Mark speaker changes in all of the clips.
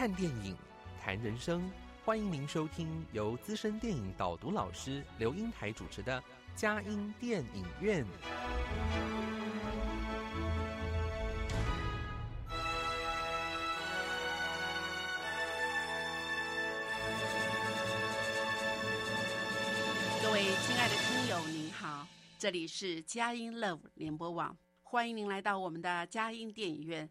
Speaker 1: 看电影，谈人生，欢迎您收听由资深电影导读老师刘英台主持的《佳音电影院》。
Speaker 2: 各位亲爱的听友，您好，这里是佳音 Love 联播网，欢迎您来到我们的佳音电影院。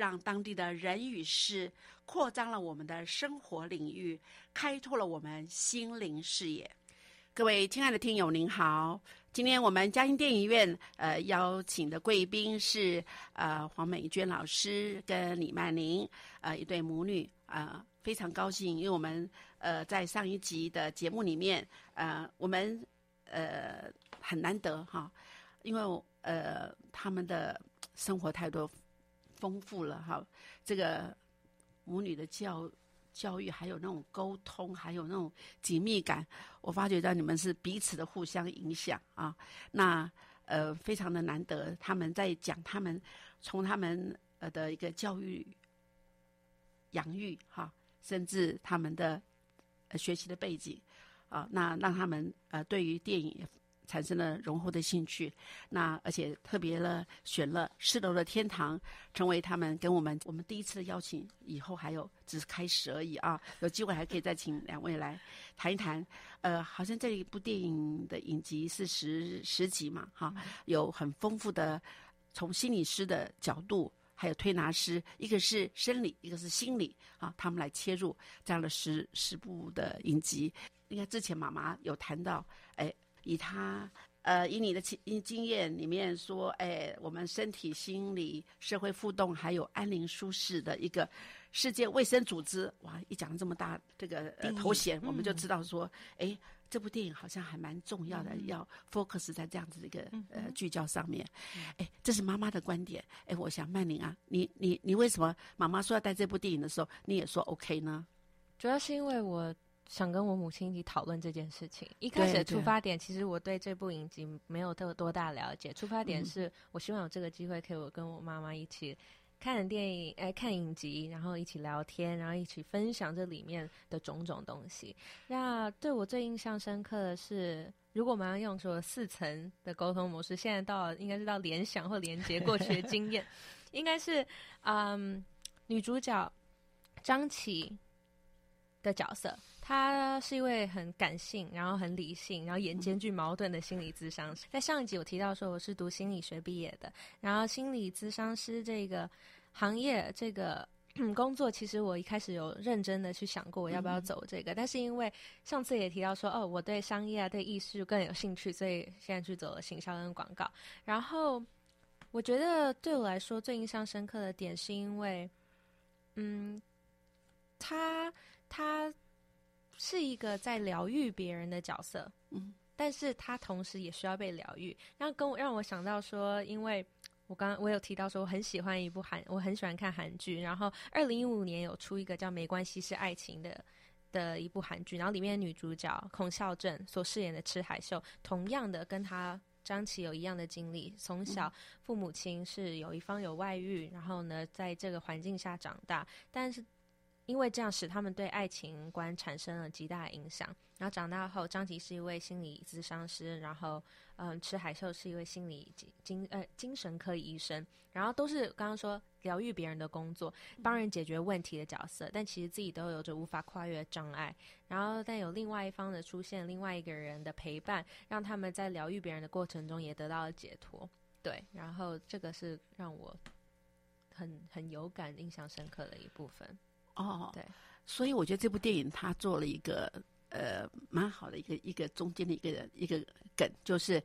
Speaker 2: 让当地的人与事扩张了我们的生活领域，开拓了我们心灵视野。各位亲爱的听友，您好！今天我们嘉兴电影院呃邀请的贵宾是呃黄美娟老师跟李曼玲呃一对母女啊，非常高兴，因为我们呃在上一集的节目里面呃我们呃很难得哈，因为呃他们的生活态度。丰富了哈，这个母女的教教育，还有那种沟通，还有那种紧密感，我发觉到你们是彼此的互相影响啊。那呃，非常的难得，他们在讲他们从他们呃的一个教育、养育哈，甚至他们的学习的背景啊，那让他们呃对于电影。产生了浓厚的兴趣，那而且特别了选了四楼的天堂，成为他们跟我们我们第一次的邀请，以后还有只是开始而已啊，有机会还可以再请两位来谈一谈。呃，好像这一部电影的影集是十十集嘛，哈，有很丰富的从心理师的角度，还有推拿师，一个是生理，一个是心理啊，他们来切入这样的十十部的影集。应该之前妈妈有谈到，哎。以他呃，以你的经经验里面说，哎，我们身体、心理、社会互动，还有安宁舒适的一个世界卫生组织，哇！一讲这么大这个头衔，我们就知道说，哎，这部电影好像还蛮重要的，要 focus 在这样子一个呃聚焦上面。哎，这是妈妈的观点。哎，我想曼玲啊，你你你为什么妈妈说要带这部电影的时候，你也说 OK 呢？
Speaker 3: 主要是因为我。想跟我母亲一起讨论这件事情。一开始的出发点，其实我对这部影集没有多多大了解。出发点是我希望有这个机会，可以我跟我妈妈一起看电影，哎，看影集，然后一起聊天，然后一起分享这里面的种种东西。那对我最印象深刻的是，如果我们要用说四层的沟通模式，现在到应该是到联想或连接过去的经验，应该是嗯，女主角张琪。的角色，他是一位很感性，然后很理性，然后也兼具矛盾的心理咨商师。在上一集我提到说，我是读心理学毕业的，然后心理咨商师这个行业这个工作，其实我一开始有认真的去想过我要不要走这个，但是因为上次也提到说，哦，我对商业啊、对艺术更有兴趣，所以现在去走了行销跟广告。然后我觉得对我来说最印象深刻的点，是因为，嗯，他。他是一个在疗愈别人的角色，嗯，但是他同时也需要被疗愈。然后跟我让我想到说，因为我刚刚我有提到说，我很喜欢一部韩，我很喜欢看韩剧。然后二零一五年有出一个叫《没关系是爱情》的的一部韩剧，然后里面女主角孔孝正所饰演的池海秀，同样的跟她张琪有一样的经历，从小父母亲是有一方有外遇，然后呢，在这个环境下长大，但是。因为这样使他们对爱情观产生了极大的影响。然后长大后，张吉是一位心理咨商师，然后嗯，池海秀是一位心理精呃精神科医生，然后都是刚刚说疗愈别人的工作，帮人解决问题的角色。但其实自己都有着无法跨越障碍。然后但有另外一方的出现，另外一个人的陪伴，让他们在疗愈别人的过程中也得到了解脱。对，然后这个是让我很很有感、印象深刻的一部分。
Speaker 2: 哦，
Speaker 3: 对，
Speaker 2: 所以我觉得这部电影它做了一个呃蛮好的一个一个中间的一个一个梗，就是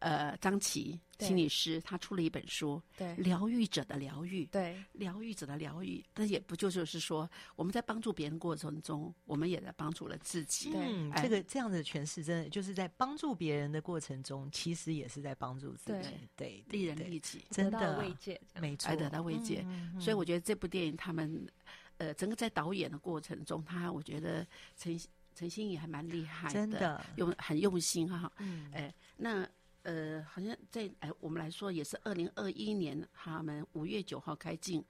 Speaker 2: 呃张琪心理师他出了一本书，
Speaker 3: 对，
Speaker 2: 疗愈者的疗愈，
Speaker 3: 对，
Speaker 2: 疗愈者的疗愈，但也不就就是说我们在帮助别人过程中，我们也在帮助了自己。
Speaker 4: 嗯，这个这样的诠释真的就是在帮助别人的过程中，其实也是在帮助自己，对，
Speaker 2: 利人利己，
Speaker 4: 真的。
Speaker 3: 慰藉，
Speaker 4: 没错，
Speaker 2: 还得到慰藉。所以我觉得这部电影他们。呃，整个在导演的过程中，他我觉得陈陈欣怡还蛮厉害的，
Speaker 4: 真的
Speaker 2: 用很用心哈。
Speaker 4: 嗯，
Speaker 2: 哎，那呃，好像在哎，我们来说也是二零二一年，他们五月九号开镜，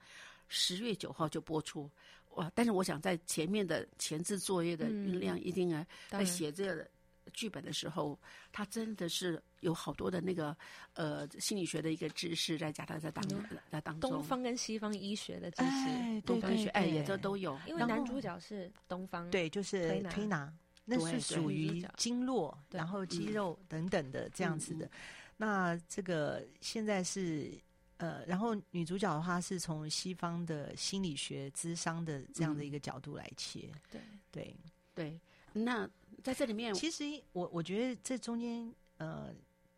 Speaker 2: 十月九号就播出哇！但是我想在前面的前置作业的酝酿，一定啊，在写这个。剧本的时候，他真的是有好多的那个呃心理学的一个知识在加他在当在当中，
Speaker 3: 东方跟西方医学的知识，
Speaker 2: 东方医学哎，也这都有。
Speaker 3: 因为男主角是东方，
Speaker 4: 对，就是推拿，那是属于经络，然后肌肉等等的这样子的。那这个现在是呃，然后女主角的话是从西方的心理学、智商的这样的一个角度来切，
Speaker 3: 对
Speaker 4: 对
Speaker 2: 对，那。在这里面，
Speaker 4: 其实我我觉得这中间，呃，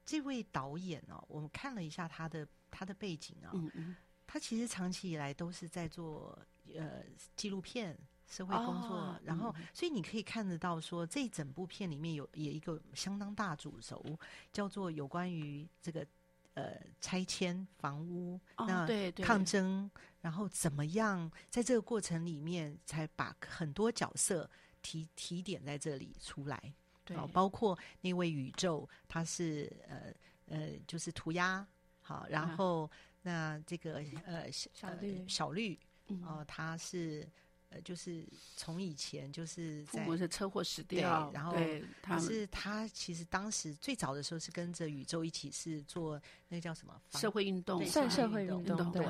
Speaker 4: 这位导演哦，我们看了一下他的他的背景啊，
Speaker 2: 嗯嗯，
Speaker 4: 他其实长期以来都是在做呃纪录片、社会工作，然后所以你可以看得到说，这整部片里面有有一个相当大主轴，叫做有关于这个呃拆迁房屋，那抗争，然后怎么样在这个过程里面才把很多角色。提提点在这里出来，
Speaker 2: 对，
Speaker 4: 包括那位宇宙，他是呃呃，就是涂鸦，好，然后那这个呃
Speaker 3: 小绿。
Speaker 4: 小绿，哦，他是呃，就是从以前就是在
Speaker 2: 是车祸死掉，
Speaker 4: 然后他是他其实当时最早的时候是跟着宇宙一起是做那个叫什么？
Speaker 2: 社会运动，
Speaker 3: 算社会运动，
Speaker 4: 对。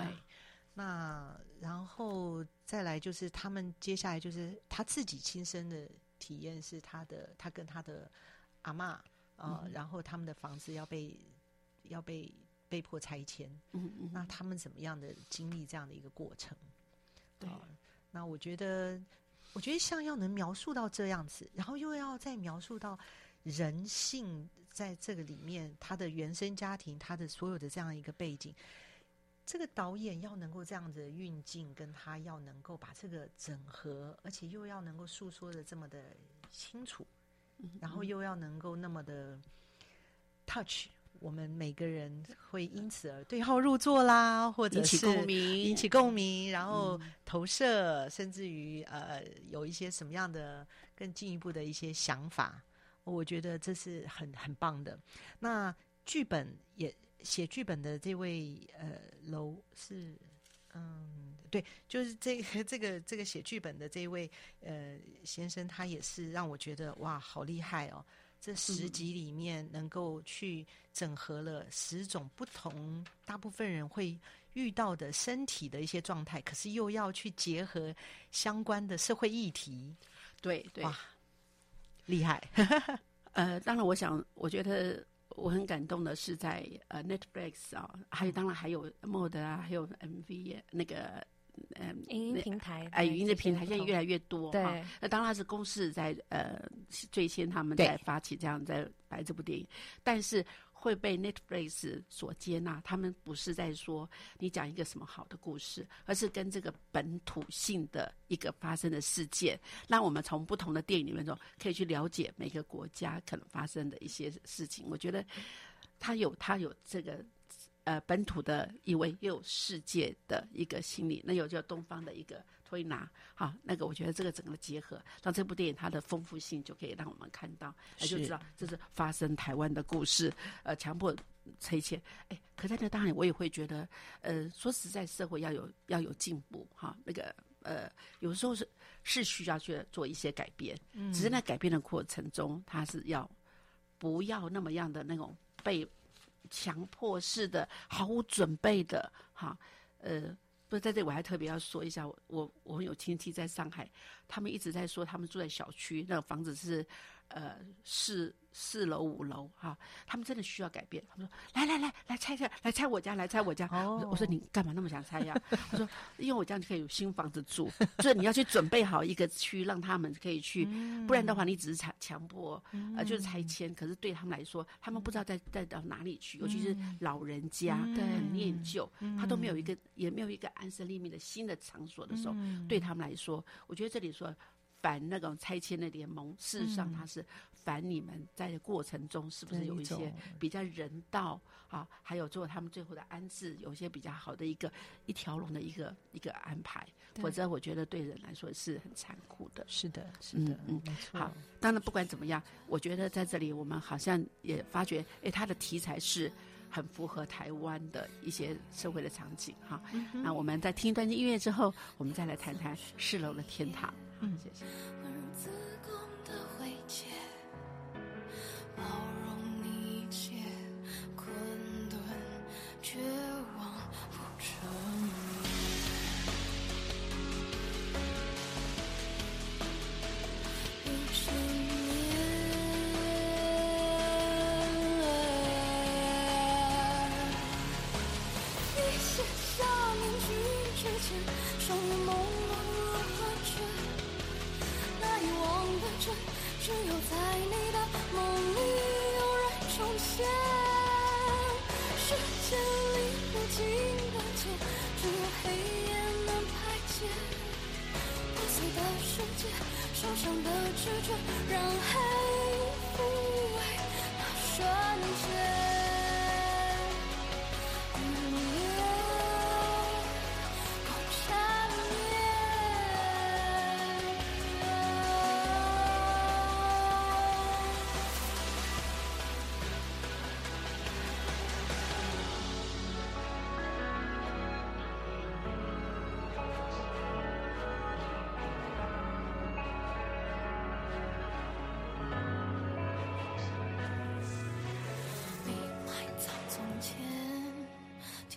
Speaker 4: 那然后再来就是他们接下来就是他自己亲身的体验是他的他跟他的阿妈啊，然后他们的房子要被要被被迫拆迁，
Speaker 2: 嗯嗯，
Speaker 4: 那他们怎么样的经历这样的一个过程？
Speaker 2: 对，
Speaker 4: 那我觉得我觉得像要能描述到这样子，然后又要再描述到人性在这个里面，他的原生家庭，他的所有的这样一个背景。这个导演要能够这样子运镜，跟他要能够把这个整合，而且又要能够诉说的这么的清楚，然后又要能够那么的 touch，我们每个人会因此而对号入座啦，或者
Speaker 2: 是引起共鸣，
Speaker 4: 引起共鸣，然后投射，甚至于呃有一些什么样的更进一步的一些想法，我觉得这是很很棒的。那剧本也。写剧本的这位呃楼是嗯对，就是这个这个这个写剧本的这位呃先生，他也是让我觉得哇好厉害哦！这十集里面能够去整合了十种不同，大部分人会遇到的身体的一些状态，可是又要去结合相关的社会议题，
Speaker 2: 对对，
Speaker 4: 哇，厉害！
Speaker 2: 呃，当然，我想，我觉得。我很感动的是在呃 Netflix 啊，还有当然还有 Mod 啊，还有 MV 那个
Speaker 3: 嗯语音平台，
Speaker 2: 哎，语音的平台现在越来越多
Speaker 3: 哈。
Speaker 2: 那当然是公司在呃最先他们在发起这样在拍这部电影，但是。会被 Netflix 所接纳，他们不是在说你讲一个什么好的故事，而是跟这个本土性的一个发生的事件，让我们从不同的电影里面中可以去了解每个国家可能发生的一些事情。我觉得他有他有这个呃本土的意味，又有世界的一个心理，那有叫东方的一个推拿，好，那个我觉得这个整个结合，让这部电影它的丰富性就可以让我们看到，就知道这是发生台湾的故事，呃，强迫拆迁，哎，可在那当然我也会觉得，呃，说实在，社会要有要有进步，哈，那个。呃，有时候是是需要去做一些改变，嗯，只是在改变的过程中，他是要不要那么样的那种被强迫式的、毫无准备的，哈，呃，不是在这，我还特别要说一下，我我有亲戚在上海，他们一直在说，他们住在小区，那个房子是呃四。四楼五楼哈，他们真的需要改变。他们说：“来来来，来拆下，来拆我家，来拆我家。”我说：“你干嘛那么想拆呀？” 他说：“因为我这样就可以有新房子住。所以你要去准备好一个区，让他们可以去，不然的话，你只是强强迫，呃，就是拆迁。可是对他们来说，他们不知道再再到哪里去，尤其是老人家很念旧，他都没有一个也没有一个安身立命的新的场所的时候，对他们来说，我觉得这里说反那种拆迁的联盟，事实上他是。”反你们在过程中是不是有一些比较人道啊？还有做他们最后的安置，有一些比较好的一个一条龙的一个一个安排。否则，我觉得对人来说是很残酷的。
Speaker 4: 是的，是的，嗯。
Speaker 2: 好，当然不管怎么样，我觉得在这里我们好像也发觉，哎，它的题材是很符合台湾的一些社会的场景哈。那我们在听一段音乐之后，我们再来谈谈四楼的天堂。嗯，谢谢。
Speaker 5: 瞬间，受伤的执觉让黑抚慰那瞬间。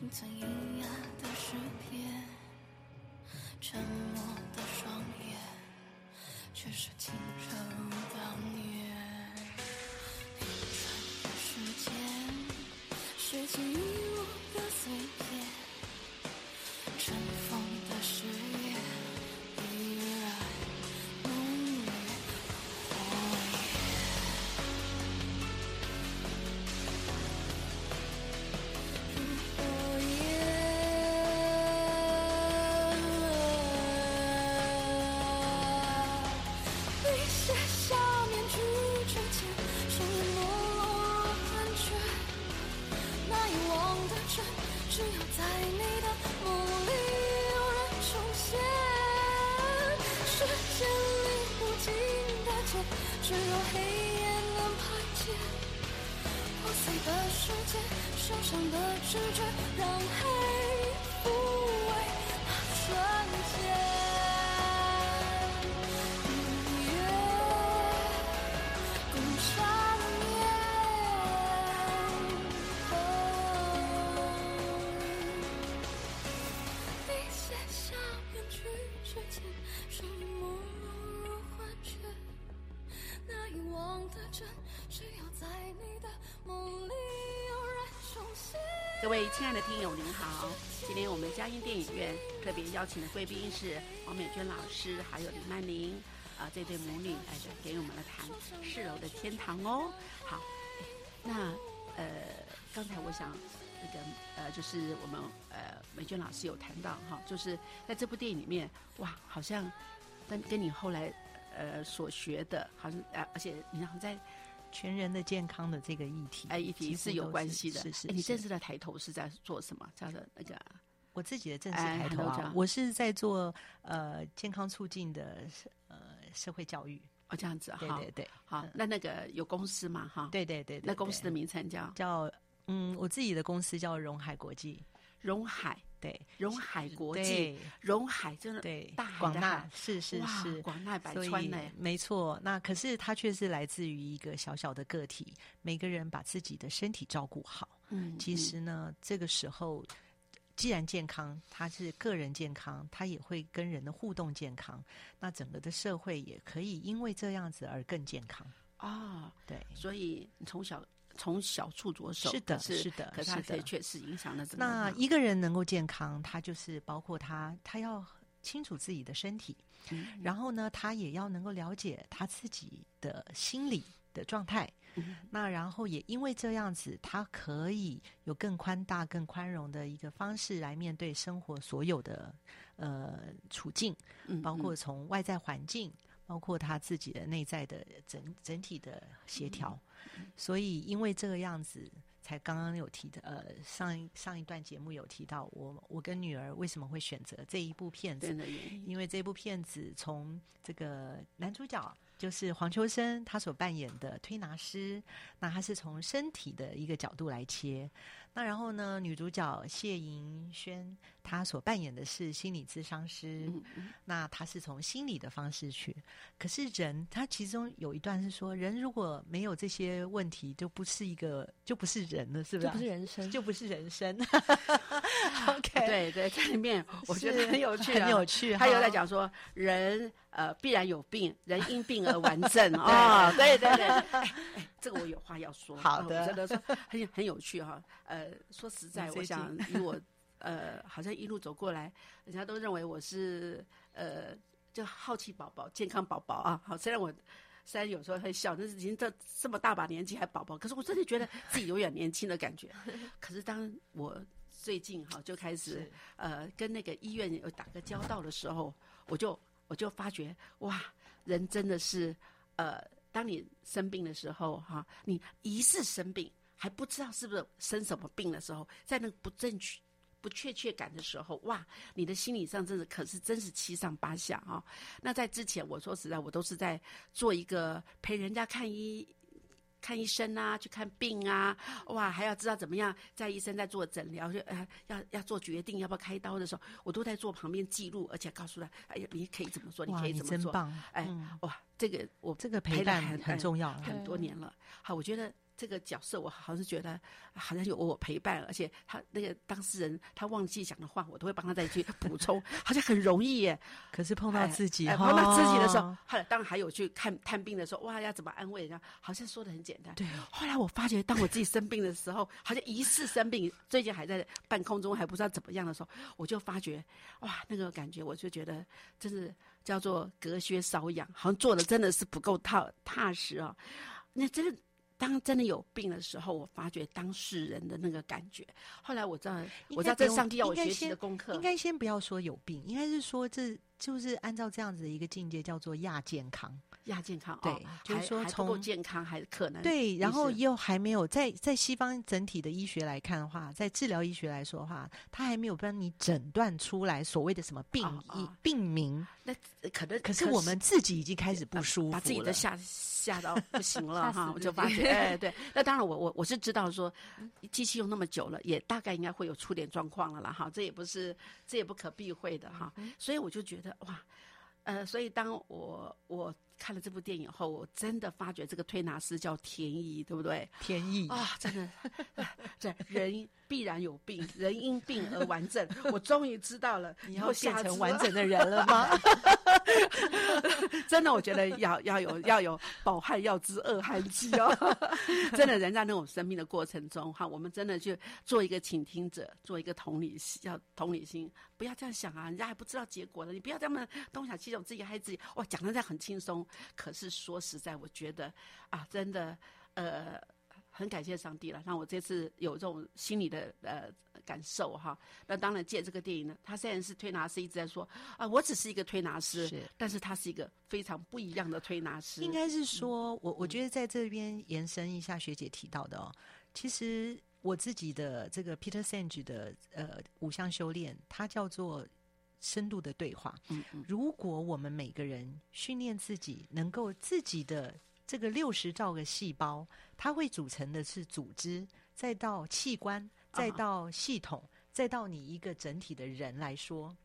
Speaker 5: 仅存优雅的诗篇沉默的双眼却是情深的世界，受伤的直觉，让黑枯为那瞬间。音乐，共缠绵。你写下远去之前，双眸如幻觉，那遗忘的真。
Speaker 2: 各位亲爱的听友，您好！今天我们嘉音电影院特别邀请的贵宾是王美娟老师，还有李曼玲啊，这对母女来给我们来谈四楼的天堂哦。好，那呃，刚才我想那个呃，就是我们呃美娟老师有谈到哈，就是在这部电影里面，哇，好像跟跟你后来呃所学的，好像呃，而且你好像在。
Speaker 4: 全人的健康的这个议题，
Speaker 2: 哎，议题是有关系的。
Speaker 4: 是是，
Speaker 2: 你正式的抬头是在做什么？叫做那个
Speaker 4: 我自己的正式抬头啊，我是在做呃健康促进的呃社会教育。
Speaker 2: 哦，这样子，
Speaker 4: 对对对，
Speaker 2: 好，那那个有公司嘛哈？
Speaker 4: 对对对，
Speaker 2: 那公司的名称叫？
Speaker 4: 叫嗯，我自己的公司叫荣海国际，
Speaker 2: 荣海。
Speaker 4: 对，
Speaker 2: 荣海国际，荣海真的
Speaker 4: 对，
Speaker 2: 大
Speaker 4: 广纳是是是，
Speaker 2: 广纳百川呢，
Speaker 4: 没错。那可是它却是来自于一个小小的个体，每个人把自己的身体照顾好。嗯，其实呢，这个时候既然健康，它是个人健康，它也会跟人的互动健康，那整个的社会也可以因为这样子而更健康
Speaker 2: 啊。
Speaker 4: 对，
Speaker 2: 所以从小。从小处着手，
Speaker 4: 是的，
Speaker 2: 是
Speaker 4: 的，
Speaker 2: 可它的确是影响了。
Speaker 4: 那一个人能够健康，他就是包括他，他要清楚自己的身体，然后呢，他也要能够了解他自己的心理的状态。那然后也因为这样子，他可以有更宽大、更宽容的一个方式来面对生活所有的呃处境，包括从外在环境。包括他自己的内在的整整体的协调，所以因为这个样子，才刚刚有提的，呃，上一上一段节目有提到，我我跟女儿为什么会选择这一部片子？因为这部片子从这个男主角就是黄秋生他所扮演的推拿师，那他是从身体的一个角度来切。那然后呢？女主角谢盈萱，她所扮演的是心理咨商师。那他是从心理的方式去。可是人，他其中有一段是说，人如果没有这些问题，就不是一个，就不是人了，是不是？
Speaker 3: 就不是人生，
Speaker 4: 就不是人生。OK，
Speaker 2: 对对，这里面我觉得很有趣，
Speaker 4: 很有趣。
Speaker 2: 他又在讲说，人呃必然有病，人因病而完 整啊。对对对，哎，这个我有话要说。
Speaker 4: 好的，
Speaker 2: 真的是很很有趣哈。呃，说实在，我想以我呃，好像一路走过来，人家都认为我是呃，就好奇宝宝、健康宝宝啊。好，虽然我虽然有时候很小，但是已经这这么大把年纪还宝宝，可是我真的觉得自己永远年轻的感觉。可是当我最近哈就开始呃跟那个医院有打个交道的时候，我就我就发觉哇，人真的是呃，当你生病的时候哈，你疑似生病。还不知道是不是生什么病的时候，在那个不正确、不确切感的时候，哇，你的心理上真的可是真是七上八下啊！那在之前，我说实在，我都是在做一个陪人家看医、看医生啊，去看病啊，哇，还要知道怎么样在医生在做诊疗，就呃要要做决定要不要开刀的时候，我都在做旁边记录，而且告诉他，哎呀，你可以怎么做，你可以怎么做，哎，哇，这个我
Speaker 4: 这个陪伴很重要，
Speaker 2: 很多年了。好，我觉得。这个角色我好像是觉得好像有我陪伴，而且他那个当事人他忘记讲的话，我都会帮他再去补充，好像很容易耶。
Speaker 4: 可是碰到自己，
Speaker 2: 碰到自己的时候，后来当然还有去看探病的时候，哇，要怎么安慰人家？好像说的很简单。
Speaker 4: 对。
Speaker 2: 后来我发觉，当我自己生病的时候，好像疑似生病，最近还在半空中还不知道怎么样的时候，我就发觉，哇，那个感觉，我就觉得真是叫做隔靴搔痒，好像做的真的是不够踏踏实啊。那真的。当真的有病的时候，我发觉当事人的那个感觉。后来我知道，我知道这上帝要我学习的功课，
Speaker 4: 应该先不要说有病，应该是说这就是按照这样子的一个境界，叫做亚健康。
Speaker 2: 亚健康，
Speaker 4: 对，就是说从
Speaker 2: 健康还可能
Speaker 4: 对，然后又还没有在在西方整体的医学来看的话，在治疗医学来说的话，他还没有帮你诊断出来所谓的什么病病名。
Speaker 2: 那可能
Speaker 4: 可是我们自己已经开始不舒服，
Speaker 2: 把自己的吓吓到不行了 哈，我就发觉 哎对，那当然我我我是知道说机器用那么久了，也大概应该会有出点状况了啦哈，这也不是这也不可避讳的哈，所以我就觉得哇。呃，所以当我我看了这部电影后，我真的发觉这个推拿师叫田怡，对不对？
Speaker 4: 田怡
Speaker 2: 啊，真的，这人必然有病，人因病而完整。我终于知道了，
Speaker 4: 你要变成完整的人了吗？
Speaker 2: 真的，我觉得要要有要有饱汉要知饿汉饥哦。真的，人在那种生命的过程中，哈，我们真的去做一个倾听者，做一个同理心，要同理心。不要这样想啊，人家还不知道结果呢。你不要这么东想西想，自己害自己。哇，讲的这样很轻松，可是说实在，我觉得啊，真的，呃，很感谢上帝了，让我这次有这种心理的呃。感受哈。那当然借这个电影呢，他虽然是推拿师，一直在说啊，我只是一个推拿师，
Speaker 4: 是，
Speaker 2: 但是他是一个非常不一样的推拿师。
Speaker 4: 应该是说，我我觉得在这边延伸一下学姐提到的哦，其实我自己的这个 Peter Senge 的呃五项修炼，它叫做深度的对话。
Speaker 2: 嗯嗯，
Speaker 4: 如果我们每个人训练自己，能够自己的这个六十兆个细胞，它会组成的是组织，再到器官，再到系统，再到你一个整体的人来说，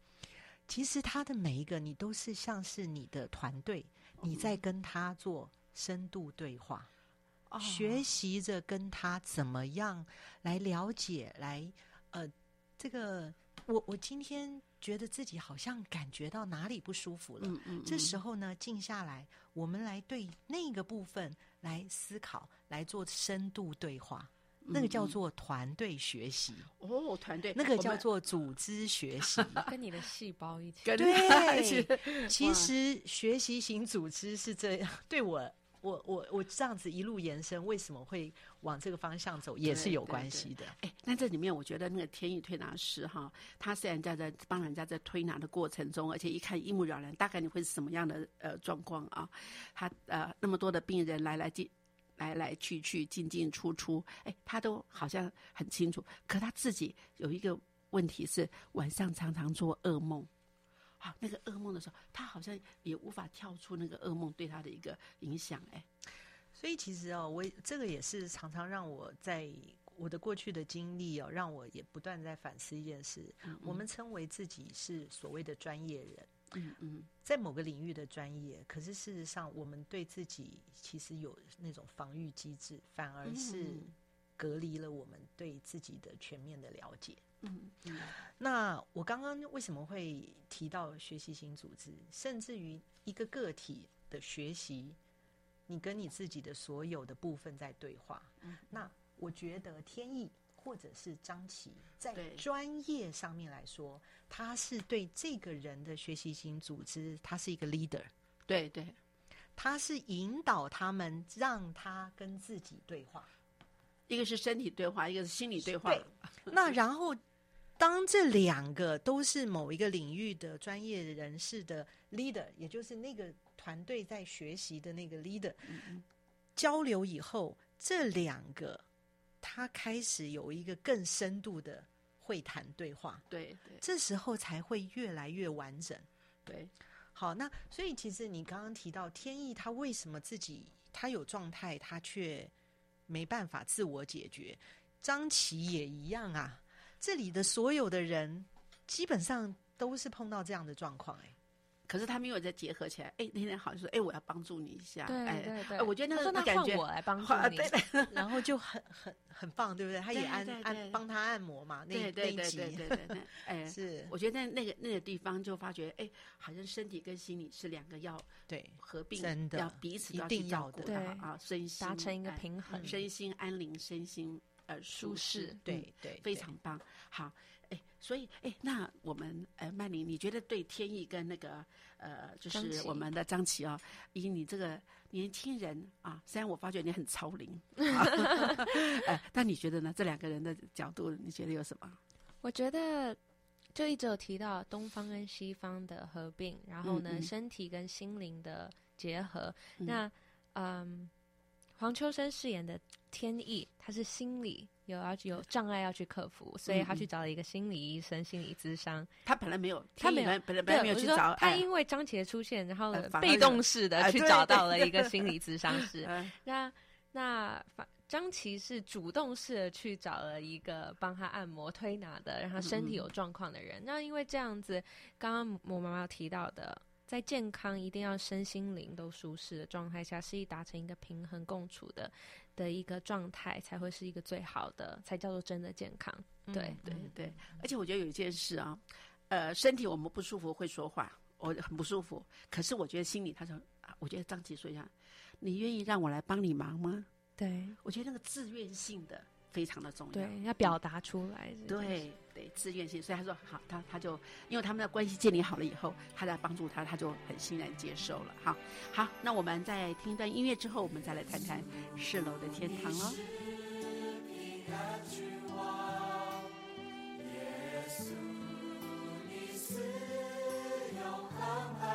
Speaker 4: 其实它的每一个你都是像是你的团队，你在跟他做深度对话。学习着跟他怎么样来了解，来呃，这个我我今天觉得自己好像感觉到哪里不舒服了，
Speaker 2: 嗯嗯，
Speaker 4: 这时候呢，静下来，我们来对那个部分来思考，来做深度对话，那个叫做团队学习。
Speaker 2: 哦，团队
Speaker 4: 那个叫做组织学习，
Speaker 3: 跟你的细胞一起，
Speaker 4: 对，其实学习型组织是这样，对我。我我我这样子一路延伸，为什么会往这个方向走，也是有关系的。
Speaker 2: 哎，那这里面我觉得那个天意推拿师哈，他虽然在在帮人家在推拿的过程中，而且一看一目了然，大概你会是什么样的呃状况啊？他呃那么多的病人来来进来来去去进进出出，哎，他都好像很清楚。可他自己有一个问题是晚上常常做噩梦。啊，那个噩梦的时候，他好像也无法跳出那个噩梦对他的一个影响，哎，
Speaker 4: 所以其实哦，我这个也是常常让我在我的过去的经历哦，让我也不断在反思一件事。我们称为自己是所谓的专业人，
Speaker 2: 嗯嗯，
Speaker 4: 在某个领域的专业，可是事实上，我们对自己其实有那种防御机制，反而是隔离了我们对自己的全面的了解。
Speaker 2: 嗯嗯，
Speaker 4: 那我刚刚为什么会提到学习型组织，甚至于一个个体的学习，你跟你自己的所有的部分在对话。
Speaker 2: 嗯，
Speaker 4: 那我觉得天意或者是张琪在专业上面来说，他是对这个人的学习型组织，他是一个 leader。
Speaker 2: 对对，
Speaker 4: 他是引导他们，让他跟自己对话。
Speaker 2: 一个是身体对话，一个是心理对话。
Speaker 4: 那然后。当这两个都是某一个领域的专业人士的 leader，也就是那个团队在学习的那个 leader，交流以后，这两个他开始有一个更深度的会谈对话，
Speaker 2: 对对，
Speaker 4: 这时候才会越来越完整。
Speaker 2: 对，
Speaker 4: 好，那所以其实你刚刚提到天意，他为什么自己他有状态，他却没办法自我解决？张琪也一样啊。这里的所有的人，基本上都是碰到这样的状况，哎，
Speaker 2: 可是他们又在结合起来，哎，那天好像说，哎，我要帮助你一下，
Speaker 3: 对对对，
Speaker 2: 我觉得那个感觉，
Speaker 3: 我来帮助你，
Speaker 4: 然后就很很很棒，对不对？他也按按帮他按摩嘛，那
Speaker 2: 那一集，对对对，哎，
Speaker 4: 是，
Speaker 2: 我觉得那个那个地方就发觉，哎，好像身体跟心理是两个要
Speaker 4: 对
Speaker 2: 合并，
Speaker 4: 真的
Speaker 2: 要彼此
Speaker 4: 一定要的，
Speaker 3: 对
Speaker 2: 啊，身心
Speaker 3: 达成一个平衡，
Speaker 2: 身心安宁，身心。呃，舒适，
Speaker 4: 对对，
Speaker 2: 非常棒。好，哎，所以，哎，那我们，哎，曼玲，你觉得对天意跟那个，呃，就是我们的张琪哦，以你这个年轻人啊，虽然我发觉你很超龄，哎，但你觉得呢？这两个人的角度，你觉得有什么？
Speaker 3: 我觉得就一直有提到东方跟西方的合并，然后呢，身体跟心灵的结合。那，嗯。黄秋生饰演的天意，他是心理有要有障碍要去克服，所以他去找了一个心理医生，心理咨商。
Speaker 2: 他本来没有，他没有，本来本来没有去找。
Speaker 3: 他因为张杰出现，然后被动式的去找到了一个心理咨商师。那那张琪是主动式的去找了一个帮他按摩推拿的，让他身体有状况的人。那因为这样子，刚刚我妈妈提到的。在健康一定要身心灵都舒适的状态下，是以达成一个平衡共处的的一个状态，才会是一个最好的，才叫做真的健康。对
Speaker 2: 对对，而且我觉得有一件事啊，呃，身体我们不舒服会说话，我很不舒服，可是我觉得心里他说，我觉得张琪说一下，你愿意让我来帮你忙吗？
Speaker 3: 对
Speaker 2: 我觉得那个自愿性的。非常的重要，
Speaker 3: 对，要表达出来，
Speaker 2: 对对，自愿性。所以他说好，他他就因为他们的关系建立好了以后，他在帮助他，他就很欣然接受了。好，好，那我们在听一段音乐之后，我们再来谈谈四楼的天堂喽。
Speaker 6: 台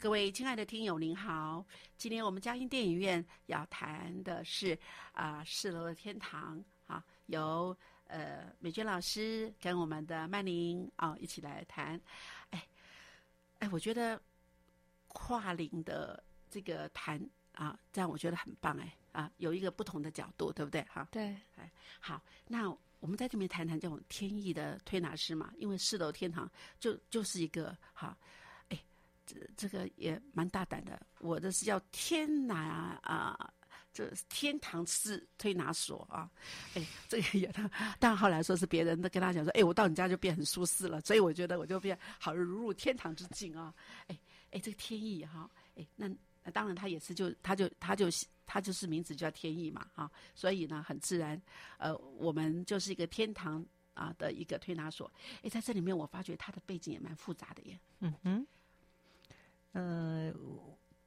Speaker 2: 各位亲爱的听友，您好！今天我们嘉音电影院要谈的是啊，四楼的天堂啊，由呃美娟老师跟我们的曼玲啊一起来谈。哎哎，我觉得跨龄的这个谈啊，这样我觉得很棒哎啊，有一个不同的角度，对不对？哈，
Speaker 3: 对，
Speaker 2: 哎，好，那我们在这边谈谈这种天意的推拿师嘛，因为四楼天堂就就是一个哈，哎，这个也蛮大胆的，我的是叫天拿啊。这天堂式推拿所啊，哎，这个也，但后来说是别人的跟他讲说，哎，我到你家就变很舒适了，所以我觉得我就变好如入天堂之境啊，哎哎，这个天意哈，哎，那那当然他也是就他就他就他就是名字叫天意嘛啊，所以呢很自然，呃，我们就是一个天堂啊的一个推拿所，哎，在这里面我发觉他的背景也蛮复杂的耶，
Speaker 4: 嗯哼，呃，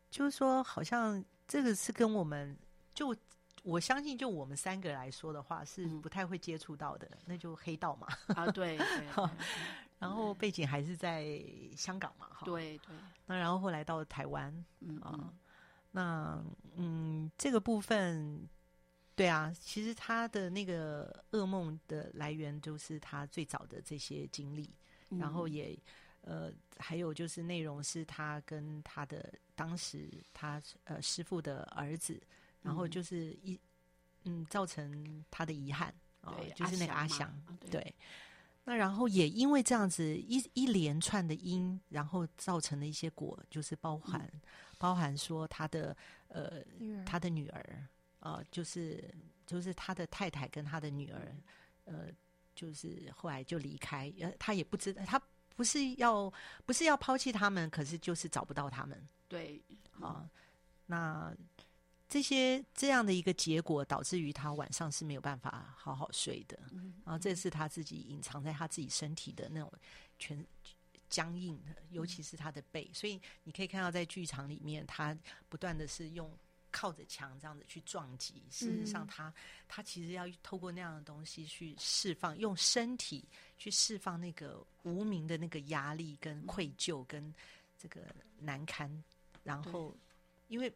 Speaker 4: 就是说好像这个是跟我们。就我相信，就我们三个来说的话，是不太会接触到的，那就黑道嘛。
Speaker 2: 啊，对对。
Speaker 4: 然后背景还是在香港嘛，哈。
Speaker 2: 对对。
Speaker 4: 那然后后来到了台湾，嗯啊，那嗯，这个部分，对啊，其实他的那个噩梦的来源，就是他最早的这些经历，然后也呃，还有就是内容是他跟他的当时他呃师傅的儿子。然后就是一，嗯，造成他的遗憾啊，就是那个阿祥，对。那然后也因为这样子一一连串的因，然后造成的一些果，就是包含包含说他的呃他的女儿啊，就是就是他的太太跟他的女儿，呃，就是后来就离开，呃，他也不知道，他不是要不是要抛弃他们，可是就是找不到他们，
Speaker 2: 对
Speaker 4: 啊，那。这些这样的一个结果，导致于他晚上是没有办法好好睡的。然后这是他自己隐藏在他自己身体的那种全僵硬的，尤其是他的背。所以你可以看到，在剧场里面，他不断的是用靠着墙这样子去撞击。事实上，他他其实要透过那样的东西去释放，用身体去释放那个无名的那个压力、跟愧疚、跟这个难堪。然后，因为。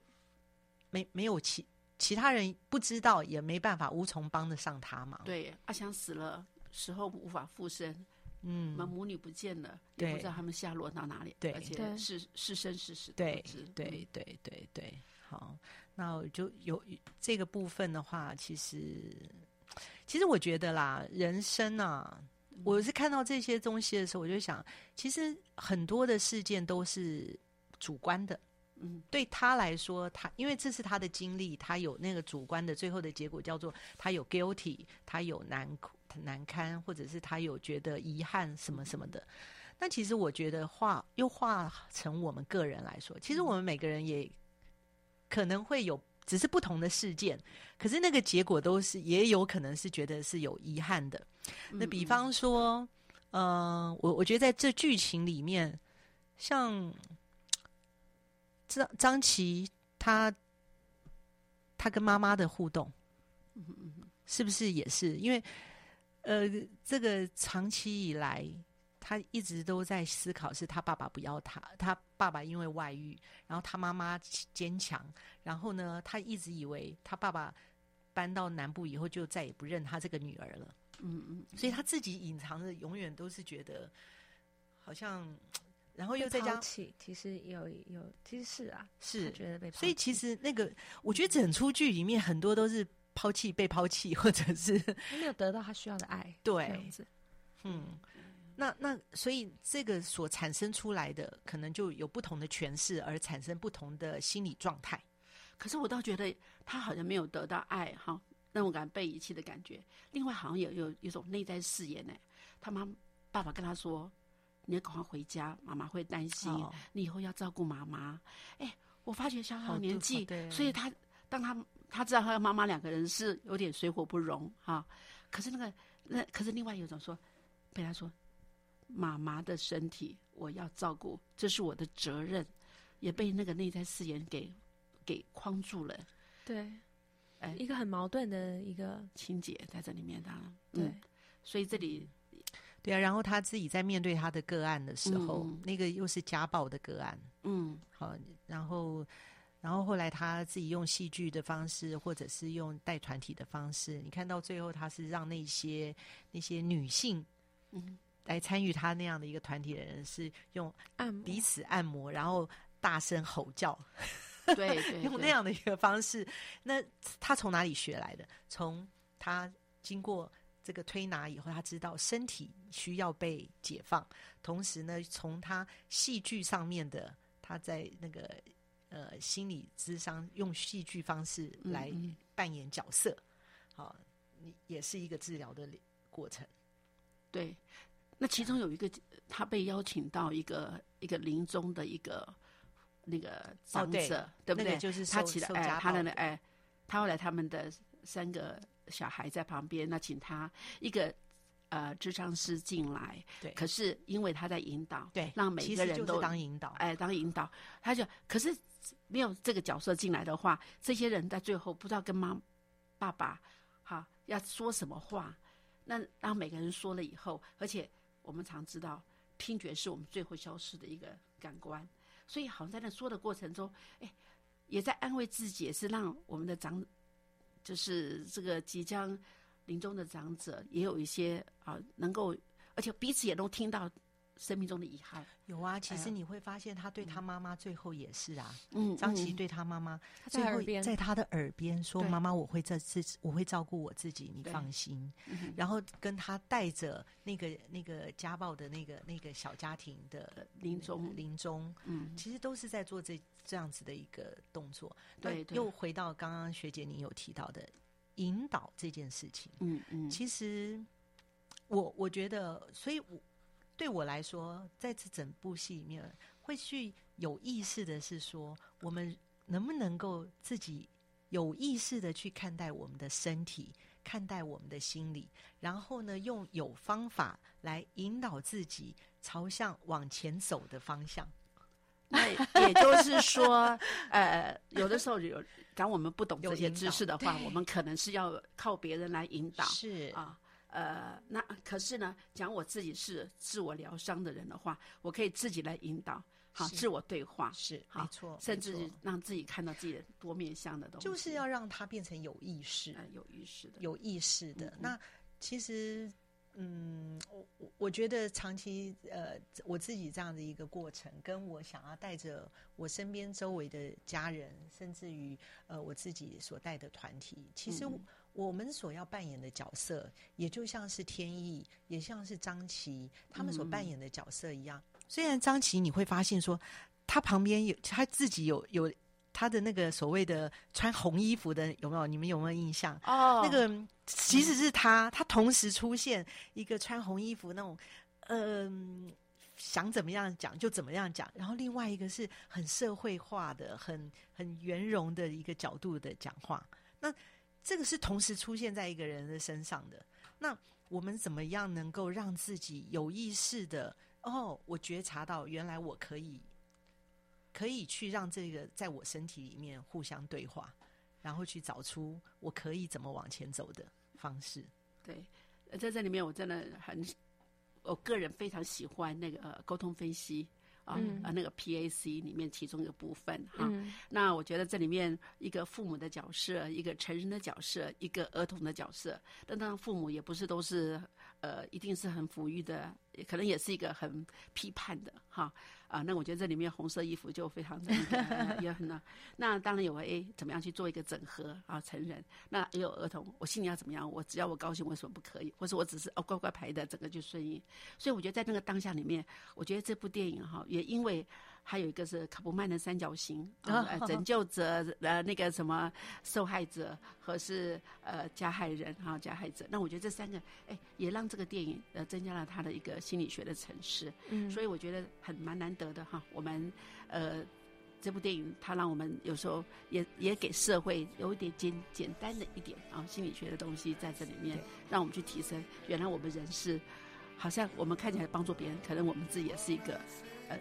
Speaker 4: 没没有其其他人不知道，也没办法，无从帮得上他嘛。
Speaker 2: 对，阿香死了，时候无法复生，嗯，那母女不见了，也不知道他们下落到哪里，
Speaker 4: 对，
Speaker 2: 而且是是生是死，
Speaker 4: 对，对，对，对，对。好，那我就有这个部分的话，其实其实我觉得啦，人生啊，我是看到这些东西的时候，我就想，其实很多的事件都是主观的。嗯，对他来说，他因为这是他的经历，他有那个主观的最后的结果叫做他有 guilty，他有难难堪，或者是他有觉得遗憾什么什么的。那其实我觉得化又化成我们个人来说，其实我们每个人也可能会有，只是不同的事件，可是那个结果都是也有可能是觉得是有遗憾的。那比方说，嗯，我我觉得在这剧情里面，像。张张琪，他他跟妈妈的互动，是不是也是因为呃，这个长期以来，他一直都在思考，是他爸爸不要他，他爸爸因为外遇，然后他妈妈坚强，然后呢，他一直以为他爸爸搬到南部以后就再也不认他这个女儿了，嗯嗯，所以他自己隐藏的永远都是觉得好像。然后又再加，
Speaker 3: 其实有有，其实是啊，
Speaker 4: 是
Speaker 3: 觉得被。
Speaker 4: 抛，所以其实那个，我觉得整出剧里面很多都是抛弃、被抛弃，或者是
Speaker 3: 没有得到他需要的爱，
Speaker 4: 对，嗯，那那所以这个所产生出来的，可能就有不同的诠释，而产生不同的心理状态。
Speaker 2: 可是我倒觉得他好像没有得到爱，哈，那种感被遗弃的感觉。另外，好像有有一种内在誓言呢，他妈爸爸跟他说。你要赶快回家，妈妈会担心。你以后要照顾妈妈。哎，我发觉小小年纪，所以他当他他知道他妈妈两个人是有点水火不容哈。可是那个那可是另外有一种说，被他说妈妈的身体我要照顾，这是我的责任，也被那个内在誓言给给框住了。
Speaker 3: 对，哎，一个很矛盾的一个
Speaker 2: 情节在这里面，当然对，所以这里。
Speaker 4: 对啊，然后他自己在面对他的个案的时候，那个又是家暴的个案，嗯，好，然后，然后后来他自己用戏剧的方式，或者是用带团体的方式，你看到最后他是让那些那些女性，嗯，来参与他那样的一个团体的人是用
Speaker 3: 按
Speaker 4: 彼此按摩，然后大声吼叫，
Speaker 2: 对 对，
Speaker 4: 用那样的一个方式。那他从哪里学来的？从他经过这个推拿以后，他知道身体需要被解放，同时呢，从他戏剧上面的，他在那个呃心理智商用戏剧方式来扮演角色，好，你也是一个治疗的过程。
Speaker 2: 对，那其中有一个，他被邀请到一个一个临终的一个那个长者，对不对？
Speaker 4: 就是
Speaker 2: 他起
Speaker 4: 来，
Speaker 2: 哎，他的哎，他后来他们的三个小孩在旁边，那请他一个呃智商师进来，
Speaker 4: 对。
Speaker 2: 可是因为他在引导，
Speaker 4: 对，
Speaker 2: 让每个人都
Speaker 4: 当引导，
Speaker 2: 哎，当引导，他就可是没有这个角色进来的话，这些人在最后不知道跟妈爸爸哈要说什么话。那当每个人说了以后，而且我们常知道，听觉是我们最后消失的一个感官，所以好像在那说的过程中，哎，也在安慰自己，也是让我们的长，就是这个即将临终的长者，也有一些啊，能够，而且彼此也都听到。生命中的遗憾。
Speaker 4: 有啊，其实你会发现他对他妈妈最后也是啊，
Speaker 2: 嗯，
Speaker 4: 张琪对他妈妈
Speaker 3: 最后
Speaker 4: 在他的耳边说：“妈妈，我会这次我会照顾我自己，你放心。”然后跟他带着那个那个家暴的那个那个小家庭的
Speaker 2: 临终。
Speaker 4: 临终，
Speaker 2: 嗯，
Speaker 4: 其实都是在做这这样子的一个动作。
Speaker 2: 对，
Speaker 4: 又回到刚刚学姐你有提到的引导这件事情，
Speaker 2: 嗯嗯，
Speaker 4: 其实我我觉得，所以我。对我来说，在这整部戏里面，会去有意识的是说，我们能不能够自己有意识的去看待我们的身体，看待我们的心理，然后呢，用有方法来引导自己朝向往前走的方向。
Speaker 2: 那也就是说，呃，有的时候有当我们不懂这些知识的话，我们可能是要靠别人来引导。
Speaker 4: 是
Speaker 2: 啊。呃，那可是呢，讲我自己是自我疗伤的人的话，我可以自己来引导，好，自我对话
Speaker 4: 是没错，
Speaker 2: 甚至让自己看到自己的多面向的东西，
Speaker 4: 就是要让它变成有意识，
Speaker 2: 有意识的，
Speaker 4: 有意识的。那其实，嗯，我我我觉得长期呃，我自己这样的一个过程，跟我想要带着我身边周围的家人，甚至于呃我自己所带的团体，其实。我们所要扮演的角色，也就像是天意，也像是张琪他们所扮演的角色一样。虽然张琪你会发现说，他旁边有他自己有有他的那个所谓的穿红衣服的有没有？你们有没有印象？
Speaker 2: 哦，
Speaker 4: 那个其实是他，他同时出现一个穿红衣服那种，嗯，想怎么样讲就怎么样讲。然后另外一个是很社会化的、很很圆融的一个角度的讲话。那这个是同时出现在一个人的身上的。那我们怎么样能够让自己有意识的？哦，我觉察到原来我可以，可以去让这个在我身体里面互相对话，然后去找出我可以怎么往前走的方式。
Speaker 2: 对，在这里面我真的很，我个人非常喜欢那个沟通分析。啊啊，那个 PAC 里面其中一个部分哈，那我觉得这里面一个父母的角色，一个成人的角色，一个儿童的角色，但当然父母也不是都是呃，一定是很抚育的，可能也是一个很批判的哈。啊，那我觉得这里面红色衣服就非常的也很难。那当然有 A 怎么样去做一个整合啊？成人那也有儿童，我心里要怎么样？我只要我高兴，为什么不可以？或者我只是哦乖乖排的，整个就顺应。所以我觉得在那个当下里面，我觉得这部电影哈，也因为。还有一个是卡布曼的三角形，呃，拯救者，呃，那个什么受害者和是呃加害人哈，加害者。那我觉得这三个，哎，也让这个电影呃增加了他的一个心理学的层次。
Speaker 3: 嗯，
Speaker 2: 所以我觉得很蛮难得的哈。我们呃这部电影，它让我们有时候也也给社会有一点简简单的一点啊心理学的东西在这里面，让我们去提升。原来我们人是，好像我们看起来帮助别人，可能我们自己也是一个呃。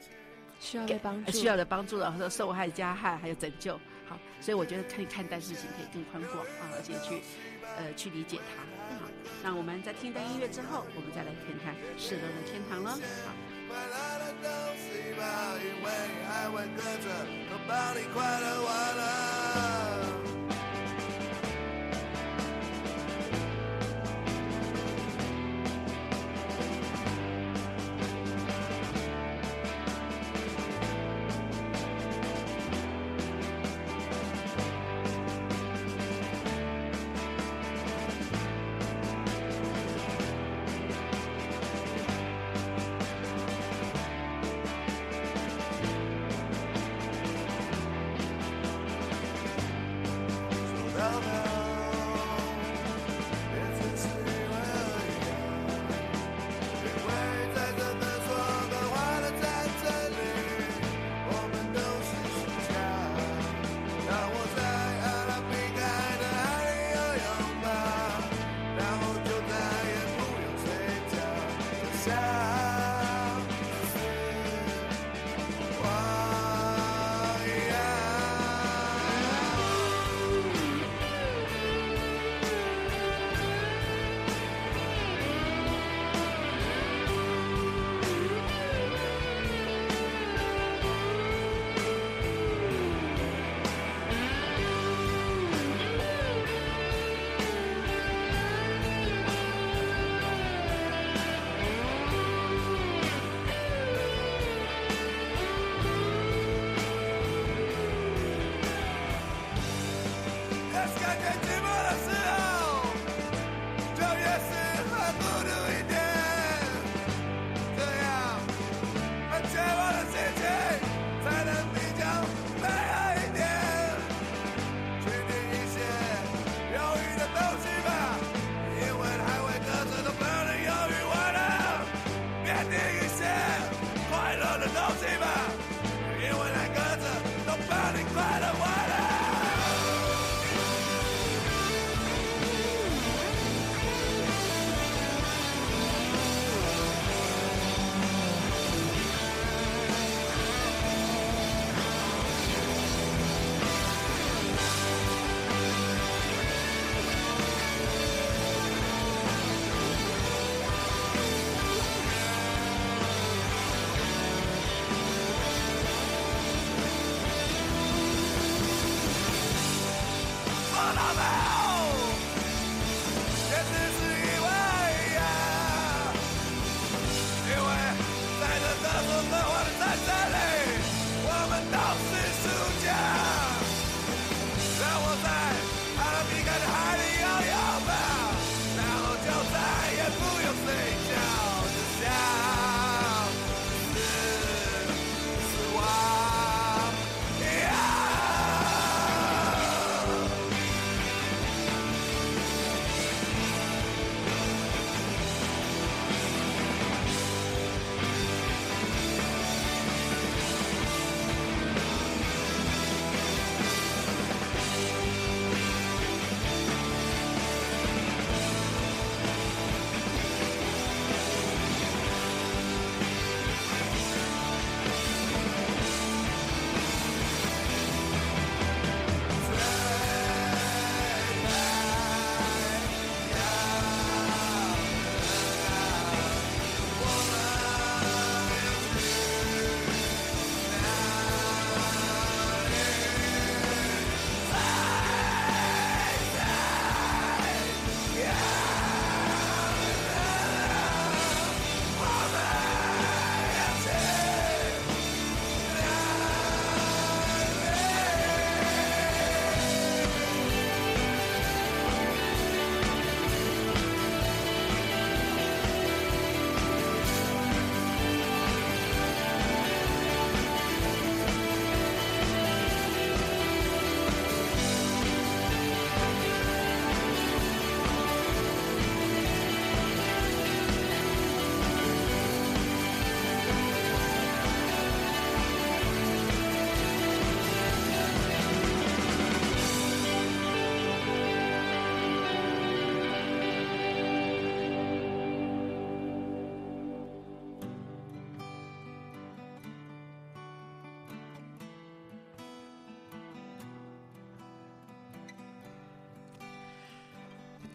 Speaker 3: 需要的帮助，
Speaker 2: 需要的帮助然，说受害、加害还有拯救。好，所以我觉得可以看待事情可以更宽广啊，而且去呃去理解它。好，那我们在听段音乐之后，我们再来看看世人的天堂了。好。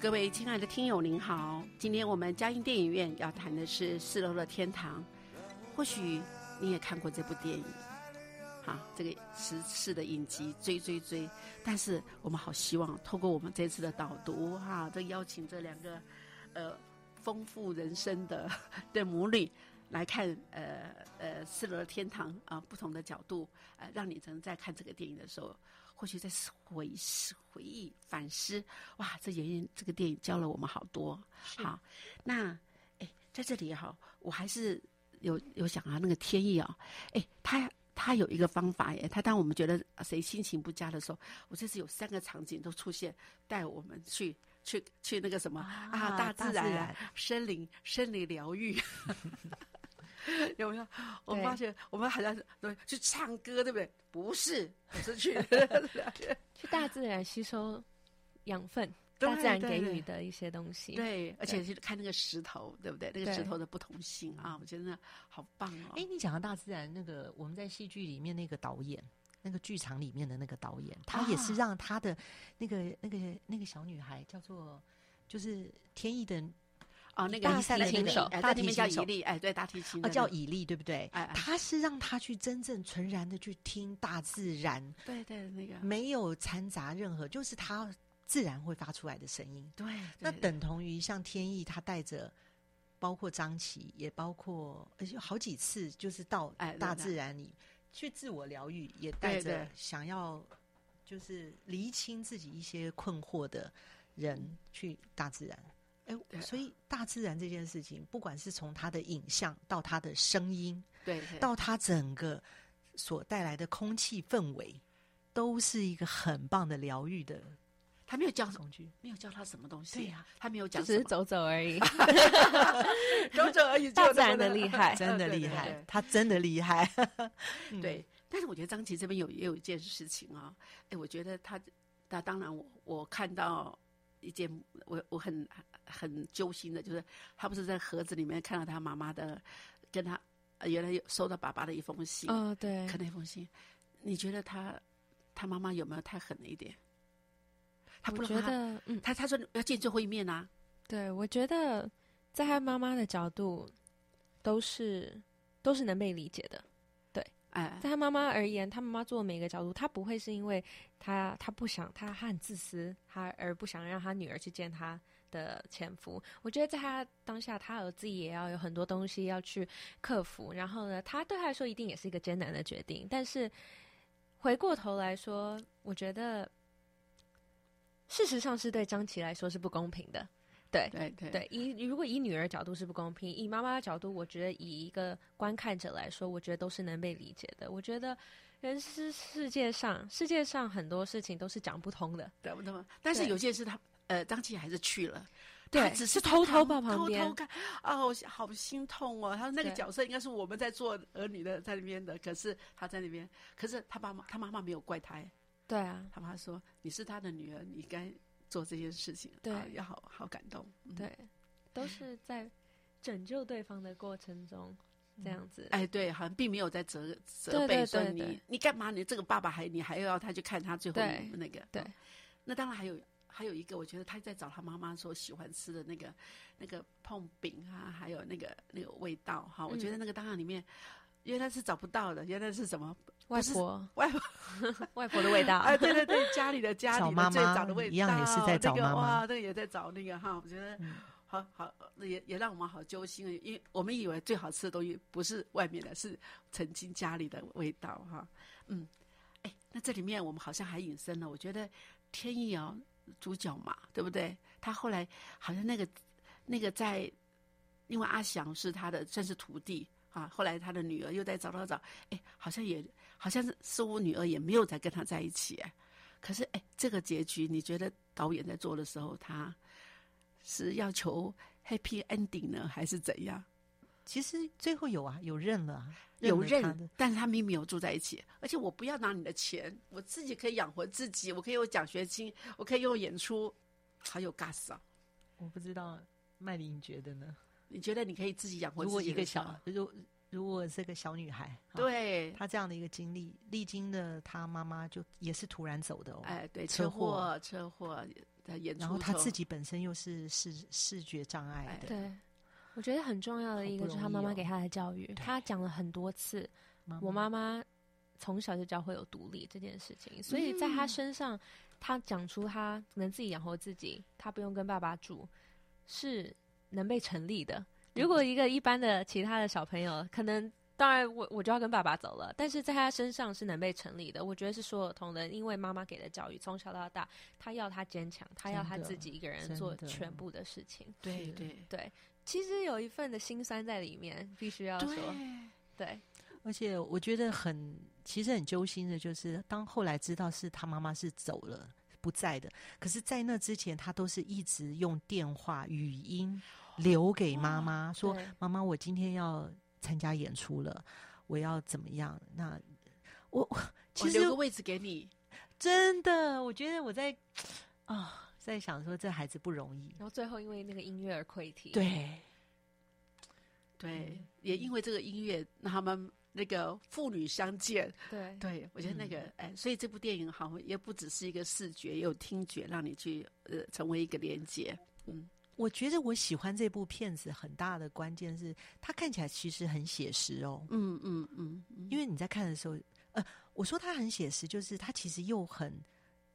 Speaker 2: 各位亲爱的听友，您好！今天我们嘉音电影院要谈的是《四楼的天堂》。或许你也看过这部电影，啊，这个十次的影集追追追。但是我们好希望透过我们这次的导读，哈，这邀请这两个呃丰富人生的的母女来看呃呃《四楼的天堂》啊，不同的角度，呃，让你能在看这个电影的时候。或许在回思、回忆、反思，哇，这演员这个电影教了我们好多。好，那哎，在这里哈，我还是有有想啊，那个天意啊，哎，他他有一个方法耶，他当我们觉得谁心情不佳的时候，我这次有三个场景都出现，带我们去去去那个什么啊，大自然、森林、森林疗愈。有没有？我发现我们好像对去唱歌，对不对？不是，是去
Speaker 3: 去大自然吸收养分，大自然给予的一些东西。
Speaker 2: 对，而且是看那个石头，对不对？那个石头的不同性啊，我觉得好棒哦。
Speaker 4: 哎，你讲到大自然，那个我们在戏剧里面那个导演，那个剧场里面的那个导演，他也是让他的那个那个那个小女孩叫做就是天意的。
Speaker 2: 哦，那个
Speaker 3: 大提琴手，
Speaker 2: 大提琴叫以利，哎，对，大提琴
Speaker 4: 啊，叫以利，对不对？哎，他是让他去真正纯然的去听大自然，
Speaker 2: 对对，那个
Speaker 4: 没有掺杂任何，就是他自然会发出来的声音。
Speaker 2: 对，
Speaker 4: 那等同于像天意，他带着包括张琪，也包括而且好几次，就是到大自然里去自我疗愈，也带着想要就是厘清自己一些困惑的人去大自然。哎，所以大自然这件事情，不管是从它的影像到它的声音，
Speaker 2: 对，
Speaker 4: 到它整个所带来的空气氛围，都是一个很棒的疗愈的。
Speaker 2: 他没有教工具，没有教他什么东西，
Speaker 4: 对呀，
Speaker 2: 他没有讲，
Speaker 3: 只是走走而已，
Speaker 2: 走走而已。
Speaker 3: 大自然的厉害，
Speaker 4: 真的厉害，他真的厉害。
Speaker 2: 对，但是我觉得张琪这边有也有一件事情啊，哎，我觉得他，那当然我我看到一件，我我很。很揪心的，就是他不是在盒子里面看到他妈妈的，跟他原来有收到爸爸的一封信。
Speaker 3: 哦，对，
Speaker 2: 看那封信，你觉得他他妈妈有没有太狠了一点？他不
Speaker 3: 觉得，嗯，
Speaker 2: 他他说要见最后一面啊。
Speaker 3: 对，我觉得在他妈妈的角度，都是都是能被理解的。
Speaker 2: 哎，
Speaker 3: 在他妈妈而言，他妈妈做每个角度，他不会是因为他他不想他他很自私，他而不想让他女儿去见他。的前夫，我觉得在他当下，他儿子也要有很多东西要去克服。然后呢，他对他来说一定也是一个艰难的决定。但是回过头来说，我觉得事实上是对张琪来说是不公平的。对
Speaker 2: 对对
Speaker 3: 对，以如果以女儿角度是不公平，以妈妈的角度，我觉得以一个观看者来说，我觉得都是能被理解的。我觉得人是世界上世界上很多事情都是讲不通的，
Speaker 2: 对不对？但是有件事他。呃，张琪还是去了，
Speaker 3: 他
Speaker 2: 只是
Speaker 3: 偷偷抱旁
Speaker 2: 边，偷偷看，哦，好心痛哦。他说那个角色应该是我们在做儿女的在那边的，可是他在那边，可是他爸妈他妈妈没有怪他，
Speaker 3: 对啊，
Speaker 2: 他妈说你是他的女儿，你该做这件事情，
Speaker 3: 对，
Speaker 2: 要好好感动，
Speaker 3: 对，都是在拯救对方的过程中这样子，
Speaker 2: 哎，对，好像并没有在责责备说你你干嘛，你这个爸爸还你还要他去看他最后那个，
Speaker 3: 对，
Speaker 2: 那当然还有。还有一个，我觉得他在找他妈妈说喜欢吃的那个那个碰饼啊，还有那个那个味道哈。我觉得那个档案里面原来是找不到的，原来是什么
Speaker 3: 外婆
Speaker 2: 外婆
Speaker 3: 外婆的味道。
Speaker 2: 哎，对对对，家里的家里的 最早的味道，
Speaker 4: 一样也是在找妈妈。
Speaker 2: 那个也在找那个哈。我觉得好好也也让我们好揪心啊，因为我们以为最好吃的东西不是外面的，是曾经家里的味道哈。嗯，哎，那这里面我们好像还引申了，我觉得天意哦。主角嘛，对不对？他后来好像那个那个在，因为阿祥是他的算是徒弟啊。后来他的女儿又在找找找，哎，好像也好像是似乎女儿也没有再跟他在一起哎。可是哎，这个结局你觉得导演在做的时候，他是要求 happy ending 呢，还是怎样？
Speaker 4: 其实最后有啊，有认了，
Speaker 2: 有认，但是他明明有住在一起，而且我不要拿你的钱，我自己可以养活自己，我可以有奖学金，我可以用演出，好有 gas 啊！
Speaker 4: 我不知道麦玲你觉得呢？
Speaker 2: 你觉得你可以自己养活？
Speaker 4: 如果一个小，如如果是个小女孩，
Speaker 2: 对。
Speaker 4: 她这样的一个经历，历经的她妈妈就也是突然走的哦，
Speaker 2: 哎，对，车祸，车祸，在演出，
Speaker 4: 然后她自己本身又是视视觉障碍的，
Speaker 3: 对。我觉得很重要的一个就是她妈妈给她的教育，她讲了很多次，我妈妈从小就教会有独立这件事情，所以在她身上，他讲出她能自己养活自己，她不用跟爸爸住，是能被成立的。如果一个一般的其他的小朋友，可能当然我我就要跟爸爸走了，但是在他身上是能被成立的。我觉得是说得通的，因为妈妈给的教育从小到大，他要他坚强，他要他自己一个人做全部的事情。
Speaker 2: 对对
Speaker 3: 对。其实有一份的心酸在里面，必须要说，对。
Speaker 4: 而且我觉得很，其实很揪心的，就是当后来知道是他妈妈是走了不在的，可是，在那之前，他都是一直用电话语音留给妈妈，说：“妈妈，我今天要参加演出了，我要怎么样？”那我我 其实
Speaker 2: 留个位置给你，
Speaker 4: 真的，我觉得我在 啊。在想说这孩子不容易，
Speaker 3: 然后最后因为那个音乐而溃体。
Speaker 4: 对，
Speaker 2: 对，也因为这个音乐，让他们那个父女相见。
Speaker 3: 对，
Speaker 2: 对我觉得那个哎，所以这部电影好像也不只是一个视觉，也有听觉，让你去呃成为一个连接。嗯，
Speaker 4: 我觉得我喜欢这部片子很大的关键是它看起来其实很写实哦。
Speaker 2: 嗯嗯嗯，
Speaker 4: 因为你在看的时候，呃，我说它很写实，就是它其实又很。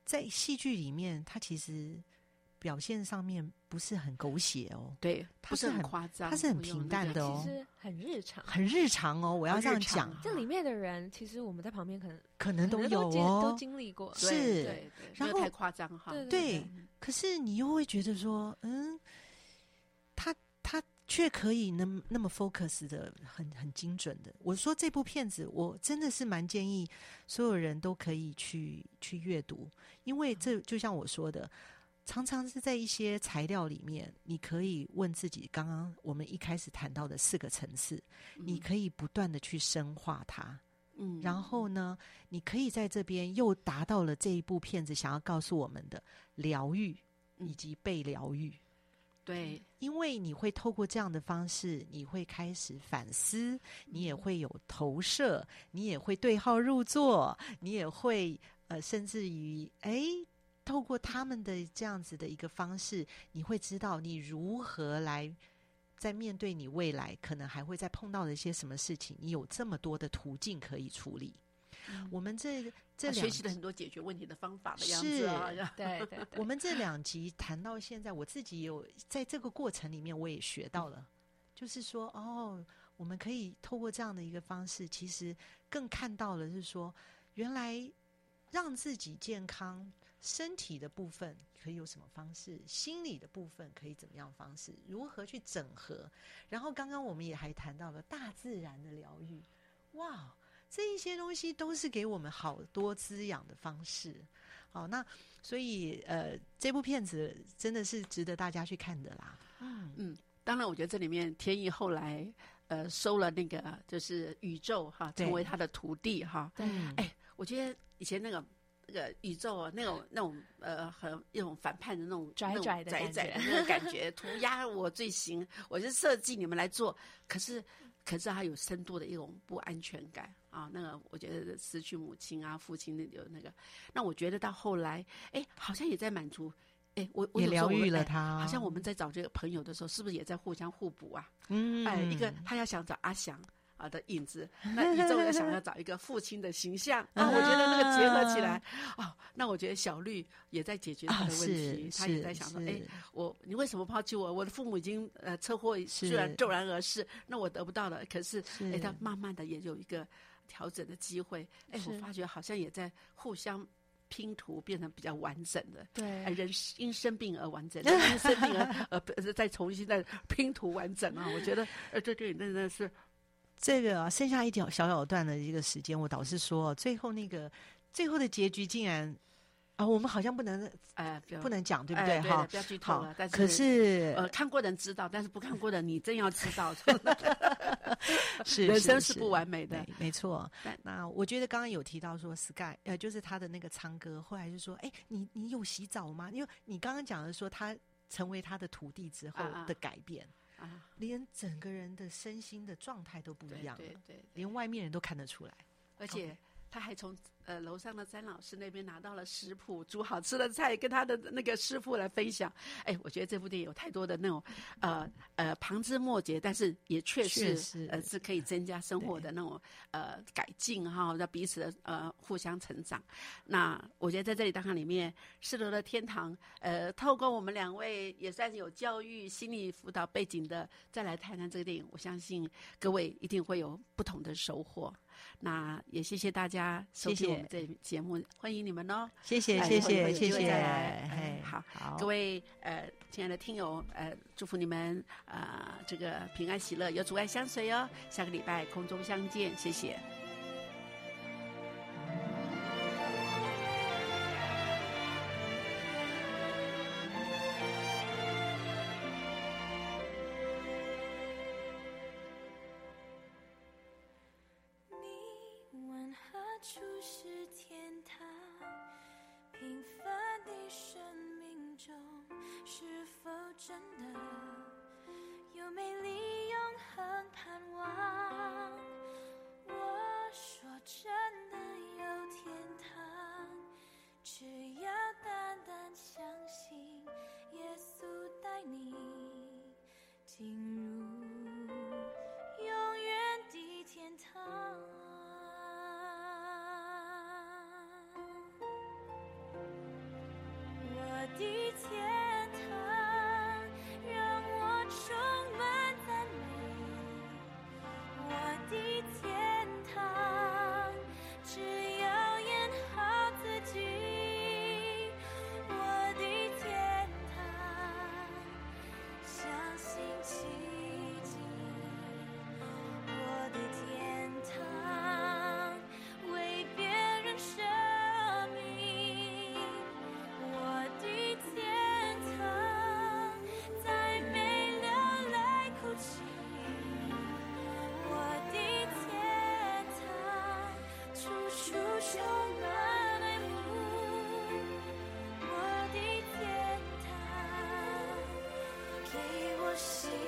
Speaker 4: 在戏剧里面，它其实表现上面不是很狗血哦，
Speaker 2: 对，
Speaker 4: 不是
Speaker 2: 很夸张，
Speaker 4: 他是很平淡的
Speaker 3: 哦，其实很日常，
Speaker 4: 很日常哦。我要这样讲，
Speaker 3: 这里面的人其实我们在旁边可能
Speaker 4: 可能
Speaker 3: 都
Speaker 4: 有
Speaker 3: 哦，都经历过，
Speaker 4: 是，
Speaker 2: 对，
Speaker 4: 然后
Speaker 2: 太夸张哈，
Speaker 3: 对，
Speaker 4: 可是你又会觉得说，嗯，他他。却可以那么那么 focus 的很很精准的。我说这部片子，我真的是蛮建议所有人都可以去去阅读，因为这就像我说的，常常是在一些材料里面，你可以问自己，刚刚我们一开始谈到的四个层次，你可以不断的去深化它，
Speaker 2: 嗯，
Speaker 4: 然后呢，你可以在这边又达到了这一部片子想要告诉我们的疗愈以及被疗愈。
Speaker 2: 对，
Speaker 4: 因为你会透过这样的方式，你会开始反思，你也会有投射，你也会对号入座，你也会呃，甚至于哎，透过他们的这样子的一个方式，你会知道你如何来在面对你未来可能还会再碰到的一些什么事情，你有这么多的途径可以处理。我们这这
Speaker 2: 学习了很多解决问题的方法的样子啊，
Speaker 3: 对对。
Speaker 4: 我们这两集谈到现在，我自己有在这个过程里面，我也学到了，就是说，哦，我们可以透过这样的一个方式，其实更看到了是说，原来让自己健康，身体的部分可以有什么方式，心理的部分可以怎么样方式，如何去整合。然后刚刚我们也还谈到了大自然的疗愈，哇。这一些东西都是给我们好多滋养的方式，好，那所以呃，这部片子真的是值得大家去看的啦。
Speaker 2: 嗯嗯，当然，我觉得这里面天意后来呃收了那个就是宇宙哈，成为他的徒弟哈。
Speaker 3: 对，
Speaker 2: 哎，我觉得以前那个那个宇宙啊，那种那种呃很一种反叛的那种
Speaker 3: 拽拽的
Speaker 2: 拽拽的那种感觉，涂鸦我最行，我就设计你们来做，可是。可是他有深度的一种不安全感啊，那个我觉得失去母亲啊、父亲的有那个，那我觉得到后来，哎，好像也在满足，哎，我我
Speaker 4: 也疗愈了他，
Speaker 2: 好像我们在找这个朋友的时候，是不是也在互相互补啊？
Speaker 4: 嗯，
Speaker 2: 哎，一个他要想找阿翔。啊的影子，那宇宙也想要找一个父亲的形象。啊，我觉得那个结合起来，哦，那我觉得小绿也在解决他的问题，他也在想说，哎，我你为什么抛弃我？我的父母已经呃车祸虽然骤然而逝，那我得不到了，可是哎，他慢慢的也有一个调整的机会，哎，我发觉好像也在互相拼图，变成比较完整的，
Speaker 3: 对，
Speaker 2: 人因生病而完整，因生病而呃再重新再拼图完整啊，我觉得呃这对那那是。
Speaker 4: 这个剩下一条小小段的一个时间，我导师说，最后那个最后的结局竟然啊，我们好像不能
Speaker 2: 哎，
Speaker 4: 不能讲，对不
Speaker 2: 对？
Speaker 4: 哈，
Speaker 2: 不要剧透了。但是
Speaker 4: 可是
Speaker 2: 呃，看过人知道，但是不看过的你真要知道，
Speaker 4: 是
Speaker 2: 人生
Speaker 4: 是
Speaker 2: 不完美的，
Speaker 4: 没错。那我觉得刚刚有提到说，Sky 呃，就是他的那个唱歌，后来就说，哎，你你有洗澡吗？因为你刚刚讲的说他成为他的徒弟之后的改变。
Speaker 2: 啊，
Speaker 4: 连整个人的身心的状态都不一样
Speaker 2: 对对，
Speaker 4: 连外面人都看得出来。
Speaker 2: 而且他还从
Speaker 5: 呃楼上的詹老师那边拿到了食谱，煮好吃的菜，跟他的那个师傅来分享。哎，我觉得这部电影有太多的那种呃呃旁枝末节，但是也确实呃是可以增加生活的那种呃改进哈，让彼此的呃互相成长。那我觉得在这里档案里面，适罗的天堂，呃，透过我们两位也算是有教育心理辅导背景的，再来谈谈这个电影，我相信各位一定会有不同的收获。那也谢谢大家收听我们这节目，欢迎你们哦！
Speaker 4: 谢谢谢谢谢谢，
Speaker 5: 好，各位呃，亲爱的听友呃，祝福你们啊，这个平安喜乐，有阻碍相随哦。下个礼拜空中相见，谢谢。See